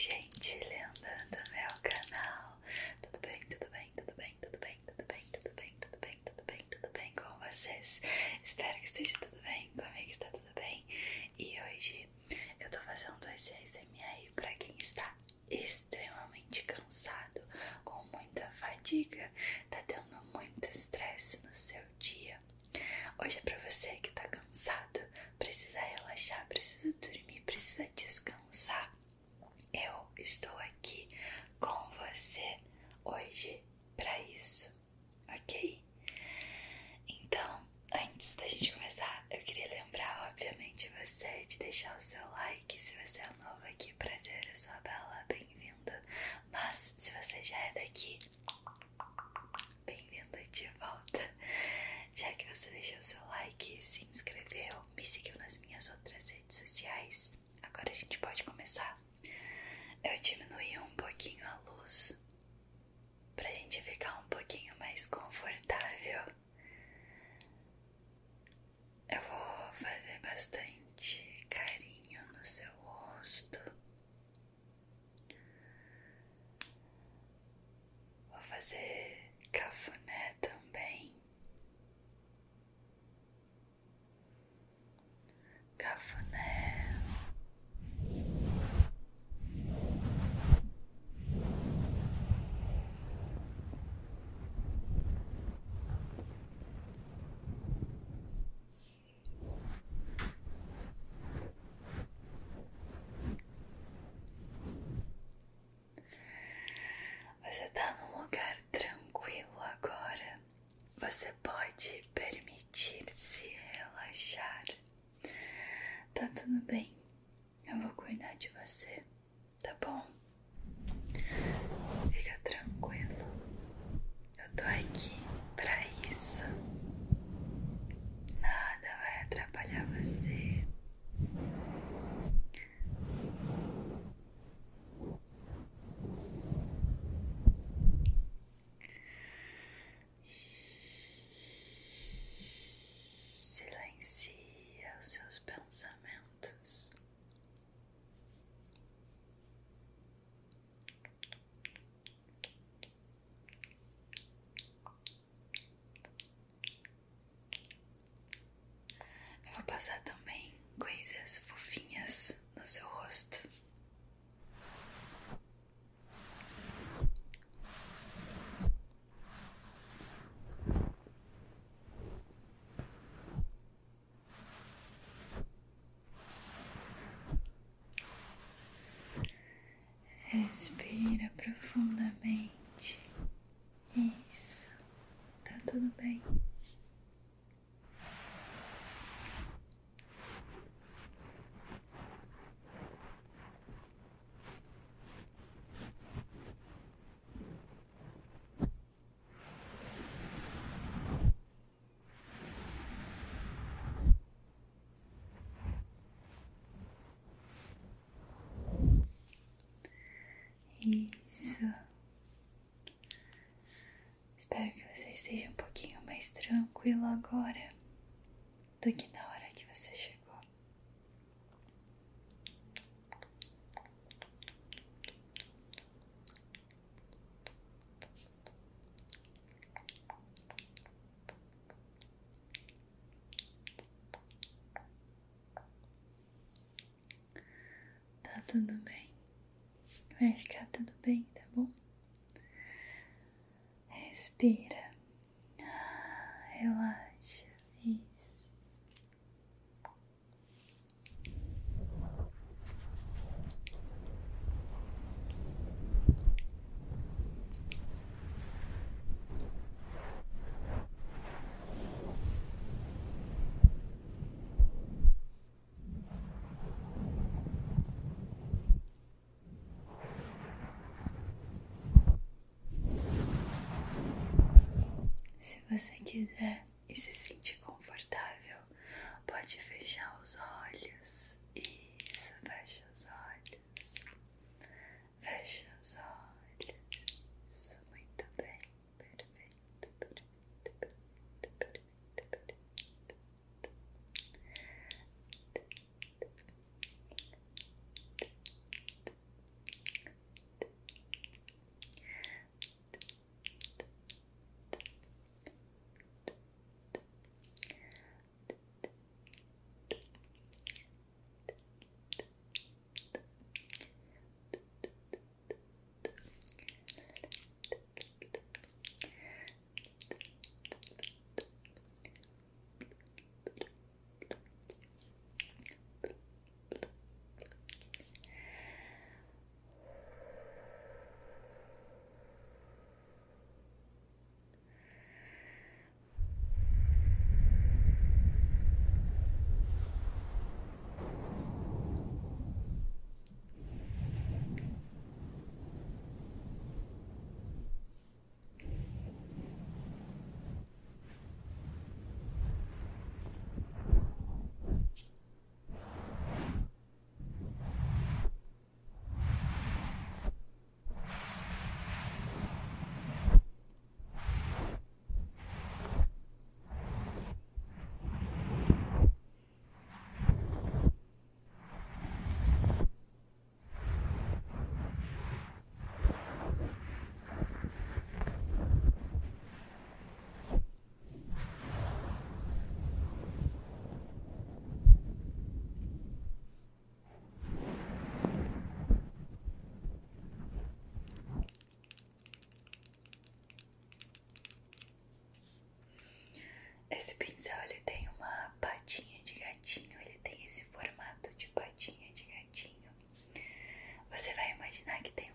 gente linda do meu canal. Tudo bem, tudo bem, tudo bem, tudo bem, tudo bem, tudo bem, tudo bem, tudo bem, tudo bem com vocês? Espero que esteja tudo bem, comigo está tudo bem. E hoje eu tô fazendo esse ASMR pra quem está extremamente cansado, com muita fadiga, tá tendo muito estresse no seu dia. Hoje é pra você que tá cansado, precisa relaxar, precisa dormir, precisa descansar. Eu estou aqui com você hoje para isso, ok? Então, antes da gente começar, eu queria lembrar, obviamente, você de deixar o seu like. Se você é novo aqui, prazer, eu sou a Bela, bem-vindo. Mas se você já é daqui, fazer café. Passar também coisas fofinhas no seu rosto. Respira profundamente. Isso, tá tudo bem. Isso. Espero que você esteja um pouquinho mais tranquilo agora do que na hora que você chegou. Tá tudo bem. Vai ficar tudo bem, tá bom? Respira. Relaxa. Isso. Se você quiser e se sentir confortável, pode fechar Esse pincel ele tem uma patinha de gatinho, ele tem esse formato de patinha de gatinho. Você vai imaginar que tem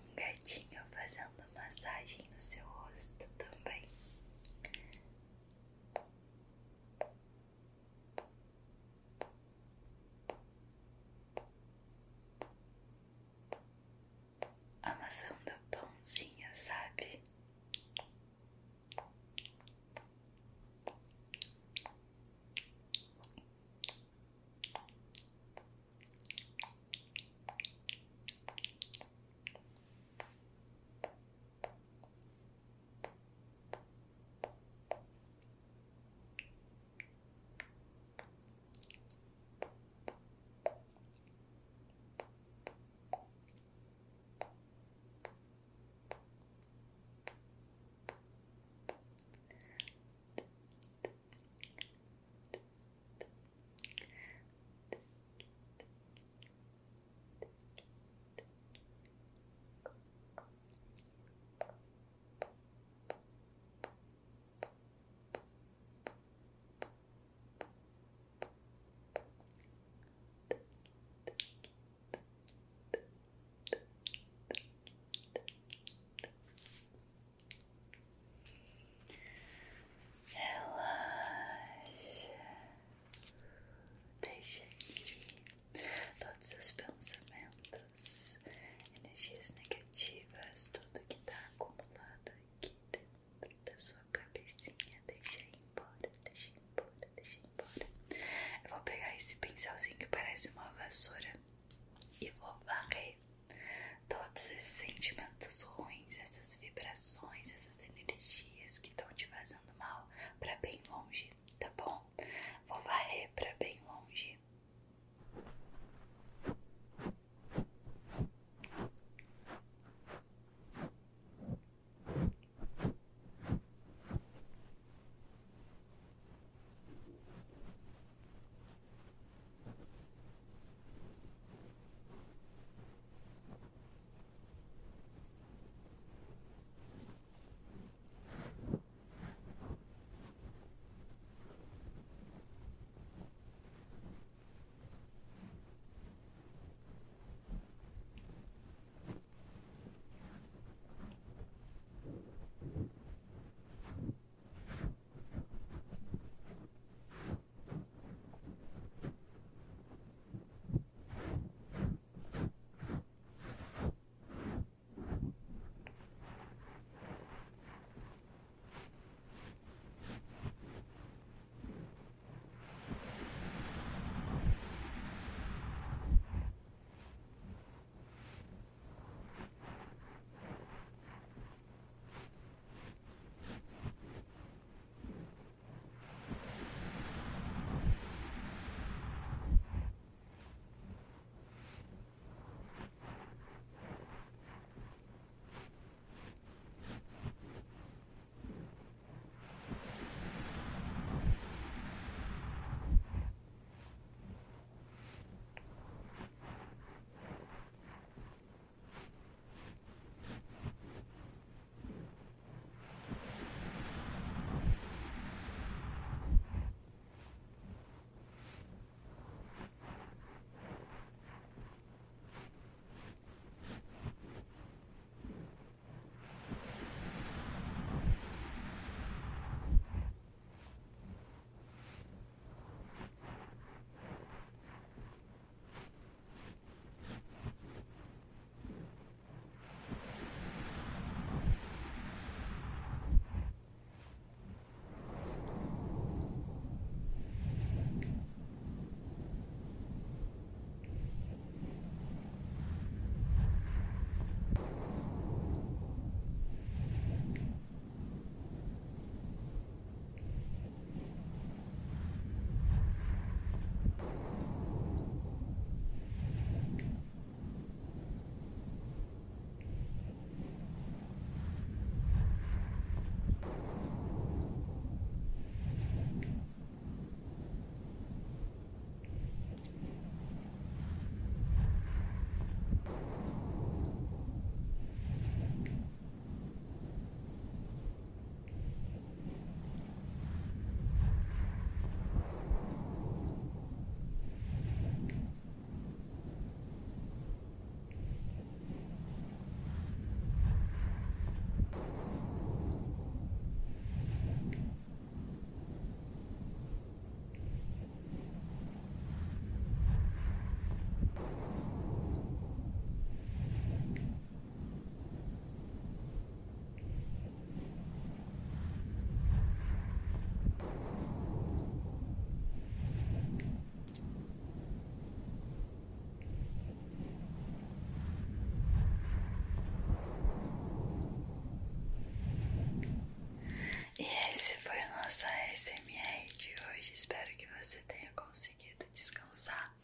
ASMR de hoje. Espero que você tenha conseguido descansar.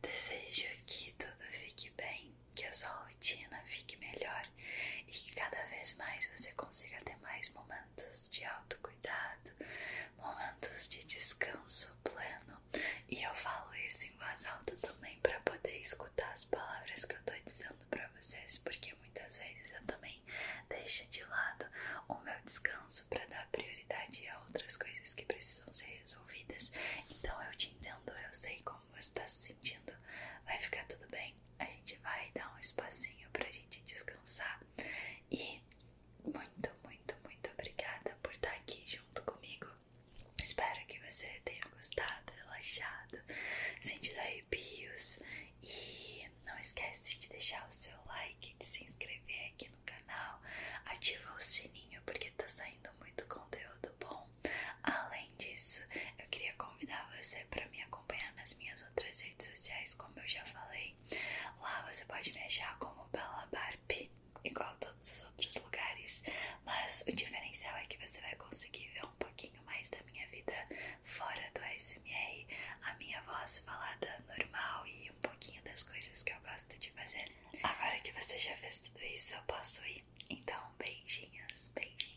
Desejo que tudo fique bem, que a sua rotina fique melhor e que cada vez mais você consiga ter mais momentos de autocuidado, momentos de descanso pleno. E eu falo isso em voz alta também para poder escutar as palavras que eu tô dizendo para vocês, porque muitas vezes eu também deixo de lado o meu descanso para dar prioridade precisam ser resolvidas. Então eu te entendo, eu sei como você está se sentindo. Vai ficar tudo bem. A gente vai dar um espacinho pra gente descansar. E muito, muito, muito obrigada por estar aqui junto comigo. Espero que você tenha gostado, relaxado, sentido arrepios. E não esquece de deixar o seu like, de se inscrever aqui no canal, ativa o sininho porque tá saindo muito conteúdo bom. Além disso, eu queria convidar você para me acompanhar nas minhas outras redes sociais, como eu já falei. Lá você pode me achar como Bela Barbie, igual todos os outros lugares. Mas o diferencial é que você vai conseguir ver um pouquinho mais da minha vida fora do ASMR, a minha voz falada normal e um pouquinho das coisas que eu gosto de fazer. Agora que você já fez tudo isso, eu posso ir. Então, beijinhos, beijinhos.